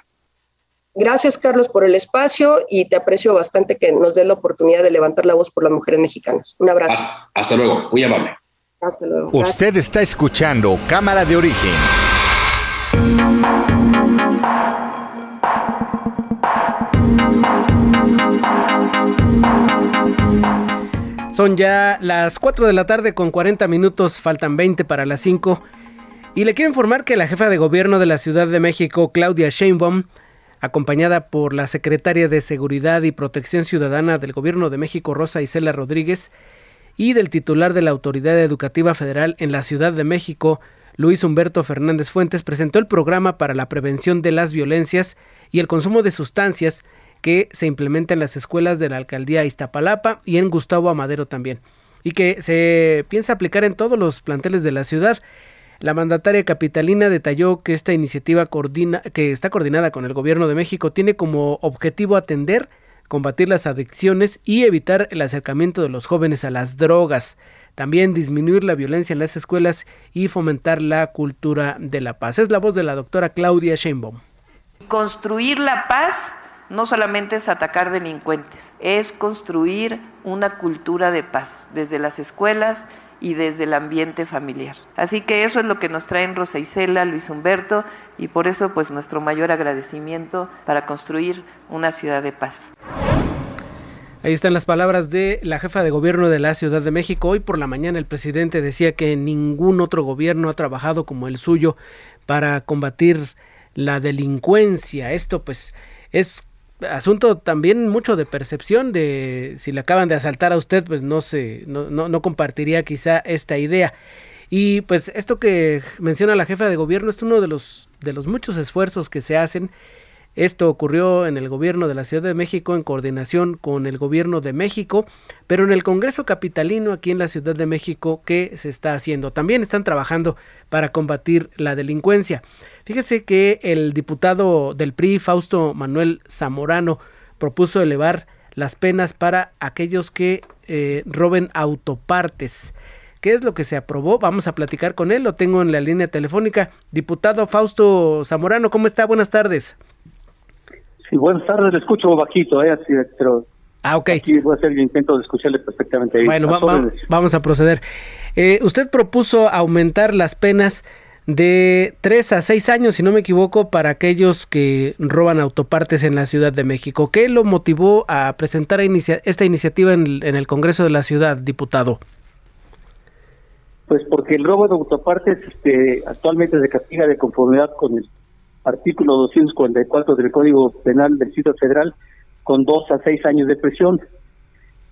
Gracias, Carlos, por el espacio y te aprecio bastante que nos des la oportunidad de levantar la voz por las mujeres mexicanas. Un abrazo. Hasta, luego, muy amable. Hasta luego. Usted está escuchando Cámara de Origen. Son ya las 4 de la tarde con 40 minutos, faltan 20 para las 5. Y le quiero informar que la jefa de gobierno de la Ciudad de México, Claudia Sheinbaum, acompañada por la secretaria de Seguridad y Protección Ciudadana del Gobierno de México, Rosa Isela Rodríguez, y del titular de la Autoridad Educativa Federal en la Ciudad de México, Luis Humberto Fernández Fuentes, presentó el programa para la prevención de las violencias y el consumo de sustancias que se implementa en las escuelas de la alcaldía Iztapalapa y en Gustavo Amadero también, y que se piensa aplicar en todos los planteles de la ciudad. La mandataria capitalina detalló que esta iniciativa que está coordinada con el gobierno de México tiene como objetivo atender, combatir las adicciones y evitar el acercamiento de los jóvenes a las drogas. También disminuir la violencia en las escuelas y fomentar la cultura de la paz. Es la voz de la doctora Claudia Sheinbaum. Construir la paz no solamente es atacar delincuentes, es construir una cultura de paz desde las escuelas y desde el ambiente familiar. Así que eso es lo que nos traen Rosa Isela, Luis Humberto y por eso pues nuestro mayor agradecimiento para construir una ciudad de paz. Ahí están las palabras de la jefa de gobierno de la Ciudad de México. Hoy por la mañana el presidente decía que ningún otro gobierno ha trabajado como el suyo para combatir la delincuencia. Esto pues es asunto también mucho de percepción de si le acaban de asaltar a usted pues no se no, no, no, compartiría quizá esta idea. Y pues esto que menciona la jefa de gobierno es uno de los de los muchos esfuerzos que se hacen esto ocurrió en el gobierno de la Ciudad de México en coordinación con el gobierno de México, pero en el Congreso Capitalino aquí en la Ciudad de México, ¿qué se está haciendo? También están trabajando para combatir la delincuencia. Fíjese que el diputado del PRI, Fausto Manuel Zamorano, propuso elevar las penas para aquellos que eh, roben autopartes. ¿Qué es lo que se aprobó? Vamos a platicar con él, lo tengo en la línea telefónica. Diputado Fausto Zamorano, ¿cómo está? Buenas tardes. Sí, buenas tardes, le escucho bajito, ¿eh? Así, pero ah, ok. Aquí voy a hacer el intento de escucharle perfectamente. Bueno, vamos a proceder. Eh, usted propuso aumentar las penas de 3 a 6 años, si no me equivoco, para aquellos que roban autopartes en la Ciudad de México. ¿Qué lo motivó a presentar esta iniciativa en el, Congreso de la Ciudad, diputado? Pues porque el robo de autopartes este, actualmente se castiga de conformidad con el artículo 244 del Código Penal del Distrito Federal con 2 a 6 años de prisión.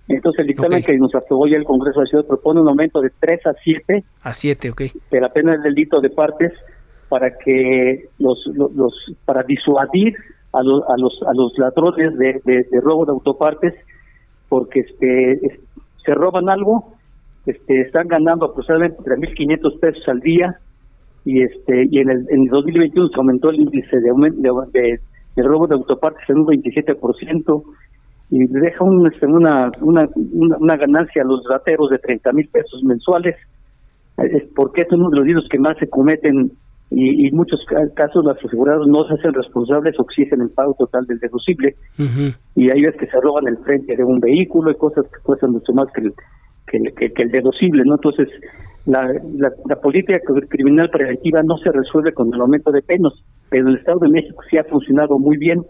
Entonces el dictamen que nos aprobó ya el Congreso de la Ciudad propone un aumento de 3 a 7. A 7, ok. De la pena del delito de partes para que los, los, para disuadir a los, a los, a los ladrones de, de, robo de autopartes porque este se roban algo, este están ganando aproximadamente 3.500 pesos al día y este y en el, en el 2021 se aumentó el índice de, de, de, robo de autopartes en un 27% y deja este, una, una, una, ganancia a los rateros de 30 mil pesos mensuales, es porque es uno de los delitos que más se cometen y, en muchos casos los asegurados no se hacen responsables o exigen el pago total del deducible. Y hay veces que se roban el frente de un vehículo y cosas que cuestan mucho más que el, que, que, el deducible, ¿no? Entonces, la, la, política criminal preventiva no se resuelve con el aumento de penas, pero el Estado de México sí ha funcionado muy bien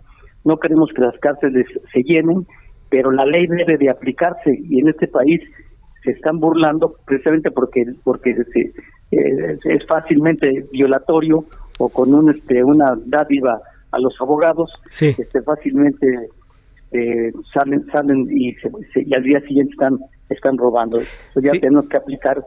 no queremos que las cárceles se llenen, pero la ley debe de aplicarse y en este país se están burlando precisamente porque porque eh, es fácilmente violatorio o con un este una dádiva a los abogados este fácilmente eh, salen salen y, al día siguiente están están robando ya tenemos que aplicar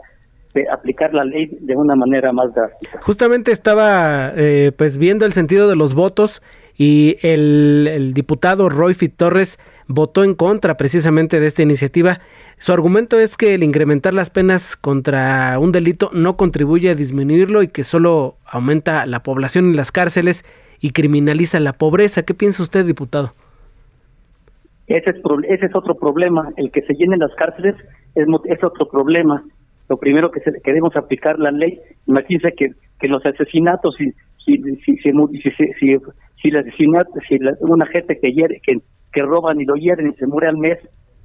aplicar la ley de una manera más drástica justamente estaba eh, pues viendo el sentido de los votos y el, diputado Roy Fit Torres votó en contra precisamente de esta iniciativa. Su argumento es que el incrementar las penas contra un delito no contribuye a disminuirlo y que solo aumenta la población en las cárceles y criminaliza la pobreza. ¿Qué piensa usted, diputado? Ese es, ese es otro problema. El que se llenen las cárceles es, es otro problema. Lo primero que se, queremos aplicar la ley, imagínense que, que los asesinatos, si, si, si, si, si, si, si una gente que, hiere, que, que roban y lo hieren y se muere al mes,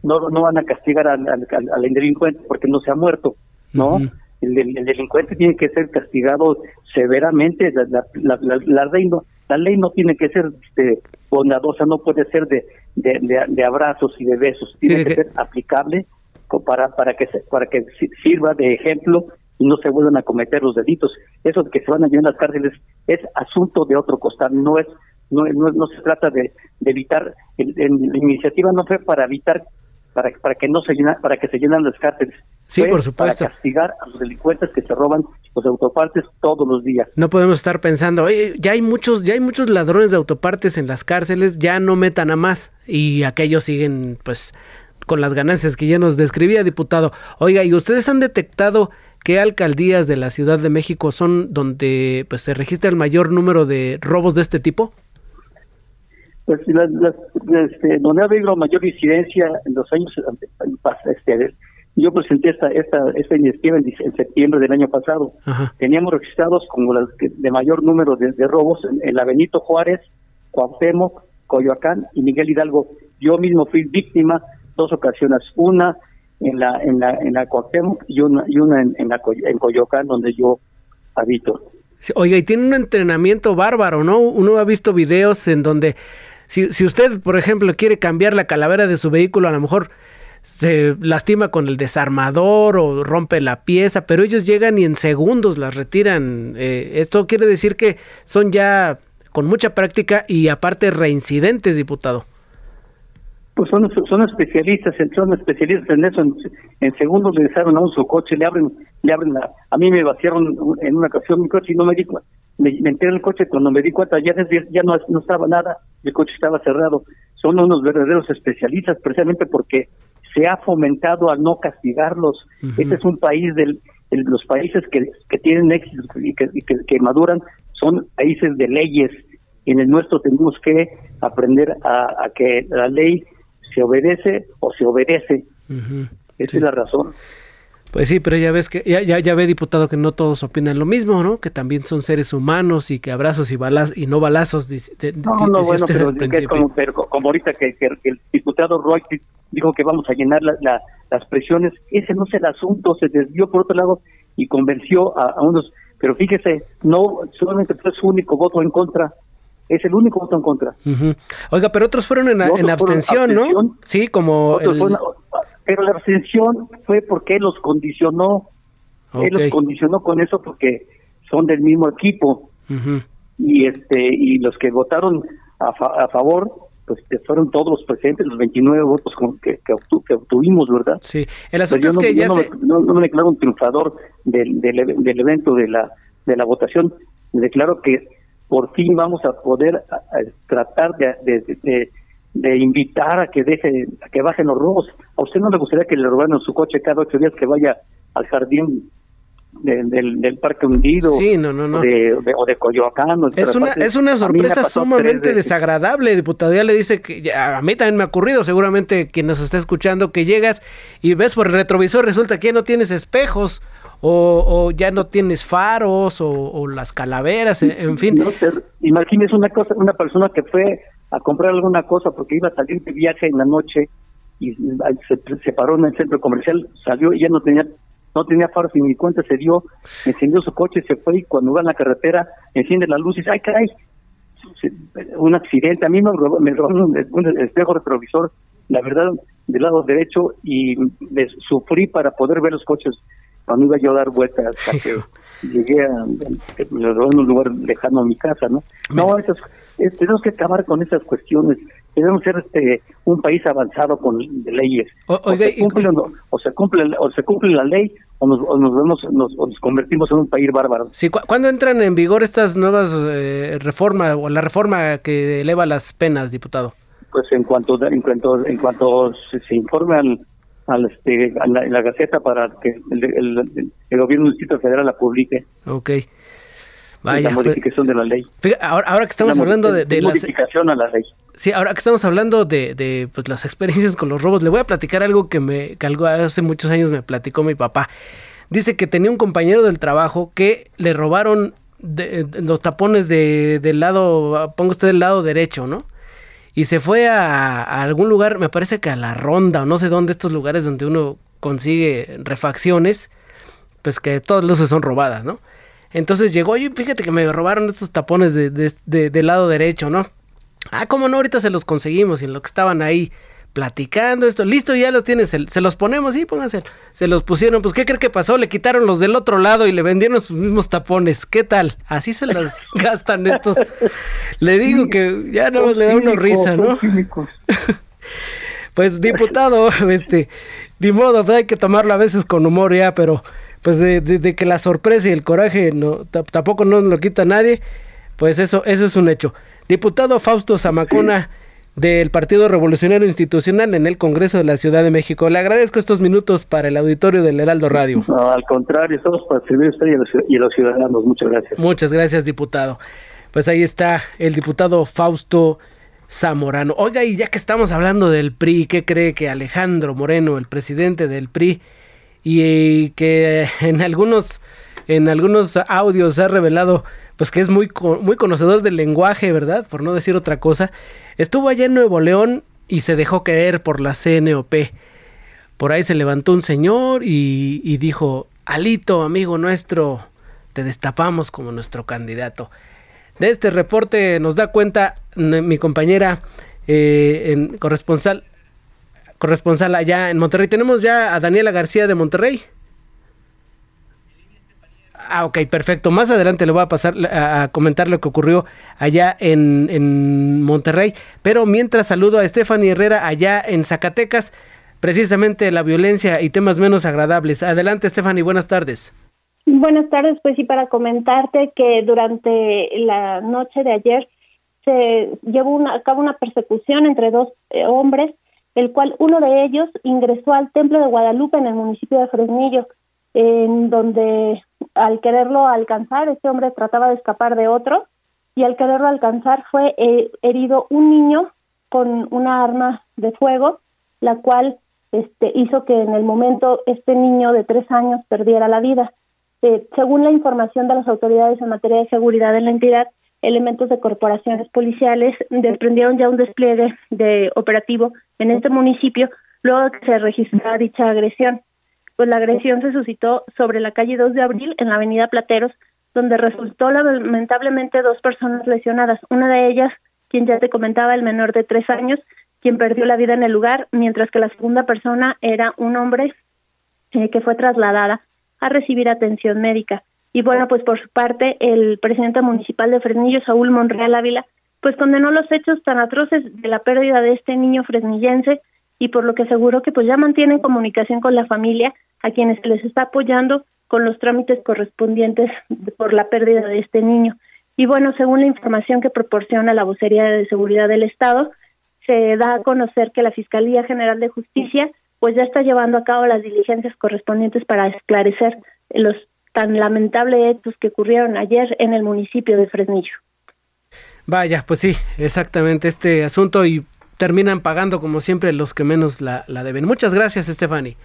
no, no van a castigar al, al, al delincuente porque no se ha muerto, ¿no? el, delincuente tiene que ser castigado severamente, la, la, la, ley no la ley no tiene que ser este, bondadosa, no puede ser de, de, de, abrazos y de besos, tiene que, ser aplicable para para que para que sirva de ejemplo y no se vuelvan a cometer los delitos. Eso de que se van a llenar las cárceles es asunto de otro costado, no es no, no, no se trata de, de evitar, la iniciativa no fue para evitar para, para que no se llena, para que se llenan las cárceles. Sí, por supuesto. Para castigar a los delincuentes que se roban los autopartes todos los días. No podemos estar pensando, Oye, ya hay muchos, ya hay muchos ladrones de autopartes en las cárceles, ya no metan a más y aquellos siguen, pues, con las ganancias que ya nos describía, diputado. Oiga, ¿y ustedes han detectado qué alcaldías de la Ciudad de México son donde pues se registra el mayor número de robos de este tipo? Pues las, las, este, donde ha habido mayor incidencia en los años este, yo presenté esta esta esta iniciativa en, septiembre del año pasado. Teníamos registrados como las de mayor número de, robos en, la Benito Juárez, Cuauhtémoc, Coyoacán y Miguel Hidalgo. Yo mismo fui víctima dos ocasiones, una en la en la en la Cuauhtémoc y una y una en, la en Coyoacán donde yo habito. Oiga, y tiene un entrenamiento bárbaro, ¿no? Uno ha visto videos en donde si, si usted, por ejemplo, quiere cambiar la calavera de su vehículo, a lo mejor se lastima con el desarmador o rompe la pieza, pero ellos llegan y en segundos las retiran. Eh, esto quiere decir que son ya con mucha práctica y aparte reincidentes, diputado. Pues son, son especialistas, son especialistas en eso. En, segundos le un su coche, le abren, le abren la. A mí me vaciaron en una ocasión mi coche y no me di cuenta me, entré en el coche cuando me di cuenta ya, ya no, no estaba nada, el coche estaba cerrado. Son unos verdaderos especialistas precisamente porque se ha fomentado al no castigarlos. Este es un país del, los países que, que tienen éxito y, que, que, maduran son países de leyes. En el nuestro tenemos que aprender a, que la ley se obedece o se obedece. Esa es la razón. Pues sí, pero ya ves que ya, ya, ya ve diputado que no todos opinan lo mismo, ¿no? Que también son seres humanos y que abrazos y balazos y no balazos. no, no, bueno, pero, es como, pero como, ahorita que, el diputado Roy dijo que vamos a llenar la, las presiones, ese no es el asunto, se desvió por otro lado y convenció a, unos, pero fíjese, no solamente fue su único voto en contra, es el único voto en contra. Oiga, pero otros fueron en, en abstención, ¿no? Sí, como el pero la abstención fue porque él los condicionó, él los condicionó con eso porque son del mismo equipo. Y este y los que votaron a, favor pues fueron todos los presentes, los 29 votos que, que, obtuvimos, ¿verdad? Sí, el asunto es que ya no, se... no, me declaro un triunfador del, del, evento de la, de la votación, me declaro que por fin vamos a poder tratar de de invitar a que deje, a que bajen los robos. ¿A usted no le gustaría que le robaran su coche cada ocho días que vaya al jardín del, del Parque Hundido sí, no, no, no. O, de, de, Coyoacán. es, una, es una sorpresa sumamente desagradable, diputado. Ya le dice que a mí también me ha ocurrido, seguramente quien nos está escuchando, que llegas y ves por el retrovisor, resulta que ya no tienes espejos. O, o ya no tienes faros o, las calaveras, en, fin. No, imagínese una cosa, una persona que fue a comprar alguna cosa porque iba a salir de viaje en la noche y se, paró en el centro comercial, salió y ya no tenía no tenía faros y ni cuenta se dio, encendió su coche, se fue y cuando va en la carretera enciende la luz y dice, ay caray, un accidente, a mí me, robaron un, espejo retrovisor, la verdad, del lado derecho y sufrí para poder ver los coches cuando iba yo a dar vueltas hasta que [LAUGHS] llegué a, un lugar lejano a mi casa, ¿no? No, esas tenemos que acabar con esas cuestiones. Debemos ser este, un país avanzado con leyes. O, se cumple, o, se cumple, o se cumple la ley o nos, nos vemos, nos, convertimos en un país bárbaro. Sí, ¿Cuándo entran en vigor estas nuevas eh, reformas o la reforma que eleva las penas, diputado? pues en cuanto en cuanto en cuanto se, se informe al, al este a la, la Gaceta para que el, el, el gobierno del Distrito Federal la publique. Ok. Vaya, la modificación pues, de la ley. Ahora, ahora que estamos la hablando de, de las modificación a la ley. Sí, ahora que estamos hablando de, de pues, las experiencias con los robos, le voy a platicar algo que me que algo hace muchos años me platicó mi papá. Dice que tenía un compañero del trabajo que le robaron de, de, los tapones de, del lado, ponga usted del lado derecho, ¿no? Y se fue a, a, algún lugar, me parece que a la ronda o no sé dónde, estos lugares donde uno consigue refacciones, pues que todas luces son robadas, ¿no? Entonces llegó y fíjate que me robaron estos tapones de, de, de, del lado derecho, ¿no? Ah, cómo no, ahorita se los conseguimos y en lo que estaban ahí platicando esto, listo, ya los tienes, se, se, los ponemos, sí, pónganse, se los pusieron, pues ¿qué cree que pasó? Le quitaron los del otro lado y le vendieron sus mismos tapones, ¿qué tal? Así se los [LAUGHS] gastan estos, le digo que ya no le da una risa, ¿no? [LAUGHS] pues diputado, [LAUGHS] este, ni modo, pues, hay que tomarlo a veces con humor ya, pero pues de, de, de que la sorpresa y el coraje no, tampoco nos lo quita nadie, pues eso, eso es un hecho. Diputado Fausto Zamacona del Partido Revolucionario Institucional en el Congreso de la Ciudad de México. Le agradezco estos minutos para el auditorio del Heraldo Radio. No, al contrario, estamos para servir a usted y a, los, y a los ciudadanos. Muchas gracias. Muchas gracias, diputado. Pues ahí está el diputado Fausto Zamorano. Oiga, y ya que estamos hablando del PRI, ¿qué cree que Alejandro Moreno, el presidente del PRI, y que [LAUGHS] en algunos en algunos audios ha revelado pues que es muy muy conocedor del lenguaje, ¿verdad? Por no decir otra cosa. Estuvo allá en Nuevo León y se dejó caer por la CNOP. Por ahí se levantó un señor y, y dijo, Alito, amigo nuestro, te destapamos como nuestro candidato. De este reporte nos da cuenta mi compañera eh, en corresponsal corresponsal allá en Monterrey. Tenemos ya a Daniela García de Monterrey. Ah, ok, perfecto. Más adelante le voy a pasar a, comentar lo que ocurrió allá en, en Monterrey. Pero mientras saludo a Stephanie Herrera allá en Zacatecas, precisamente la violencia y temas menos agradables. Adelante, Stephanie, buenas tardes. Buenas tardes, pues sí, para comentarte que durante la noche de ayer se llevó una, a cabo una persecución entre dos eh, hombres, el cual uno de ellos ingresó al Templo de Guadalupe en el municipio de Fresnillo, en donde al quererlo alcanzar, este hombre trataba de escapar de otro y al quererlo alcanzar fue eh, herido un niño con una arma de fuego, la cual este, hizo que en el momento este niño de tres años perdiera la vida. Eh, según la información de las autoridades en materia de seguridad en la entidad, elementos de corporaciones policiales desprendieron ya un despliegue de operativo en este municipio luego de que se registrara dicha agresión pues la agresión se suscitó sobre la calle 2 de abril en la avenida Plateros, donde resultó lamentablemente dos personas lesionadas. Una de ellas, quien ya te comentaba, el menor de tres años, quien perdió la vida en el lugar, mientras que la segunda persona era un hombre eh, que fue trasladada a recibir atención médica. Y bueno, pues por su parte, el presidente municipal de Fresnillo, Saúl Monreal Ávila, pues condenó los hechos tan atroces de la pérdida de este niño fresnillense y por lo que aseguró que pues ya mantienen comunicación con la familia a quienes les está apoyando con los trámites correspondientes por la pérdida de este niño. Y bueno, según la información que proporciona la vocería de seguridad del Estado, se da a conocer que la Fiscalía General de Justicia pues ya está llevando a cabo las diligencias correspondientes para esclarecer los tan lamentables hechos que ocurrieron ayer en el municipio de Fresnillo. Vaya, pues sí, exactamente este asunto y terminan pagando como siempre los que menos la, la deben. Muchas gracias, Estefani.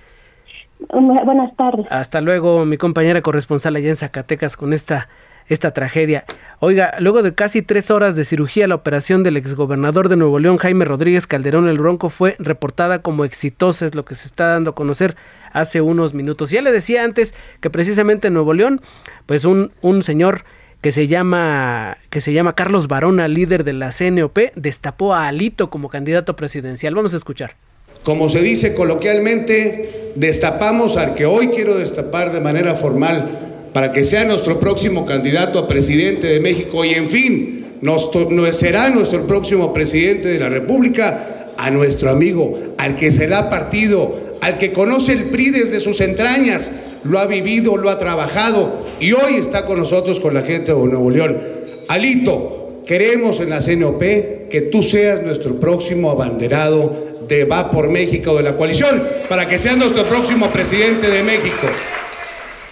Buenas tardes. Hasta luego, mi compañera corresponsal allá en Zacatecas con esta esta tragedia. Oiga, luego de casi tres horas de cirugía, la operación del exgobernador de Nuevo León, Jaime Rodríguez Calderón el Bronco, fue reportada como exitosa, es lo que se está dando a conocer hace unos minutos. Ya le decía antes que precisamente en Nuevo León, pues un, un señor que se llama que se llama Carlos Barona, líder de la CNOP, destapó a Alito como candidato presidencial. Vamos a escuchar. Como se dice coloquialmente, destapamos al que hoy quiero destapar de manera formal para que sea nuestro próximo candidato a presidente de México y en fin, nos, será nuestro próximo presidente de la República, a nuestro amigo, al que se le ha partido, al que conoce el PRI desde sus entrañas, lo ha vivido, lo ha trabajado y hoy está con nosotros, con la gente de Nuevo León. Alito, Queremos en la CNOP que tú seas nuestro próximo abanderado de Va por México de la coalición, para que seas nuestro próximo presidente de México.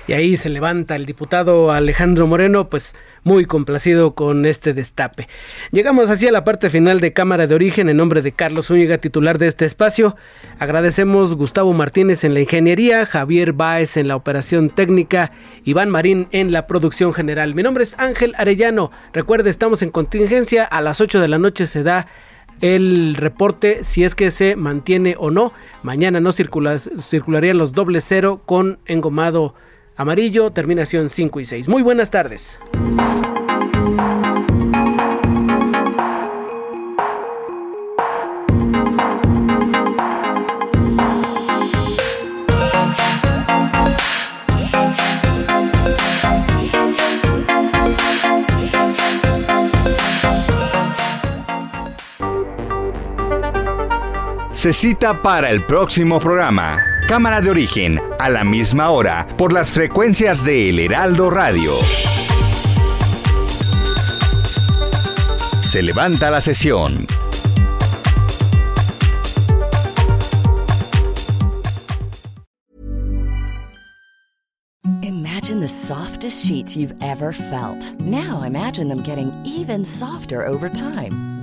Y ahí se levanta el diputado Alejandro Moreno, pues muy complacido con este destape. Llegamos así a la parte final de Cámara de Origen en nombre de Carlos Zúñiga, titular de este espacio. Agradecemos Gustavo Martínez en la ingeniería, Javier Báez en la operación técnica, Iván Marín en la producción general. Mi nombre es Ángel Arellano. Recuerde, estamos en contingencia. A las 8 de la noche se da el reporte si es que se mantiene o no. Mañana no circularían los doble cero con engomado amarillo, terminación 5 y 6. Muy buenas tardes. Se cita para el próximo programa. Cámara de origen, a la misma hora, por las frecuencias de El Heraldo Radio. Se levanta la sesión. Imagine the softest sheets you've ever felt. Now imagine them getting even softer over time.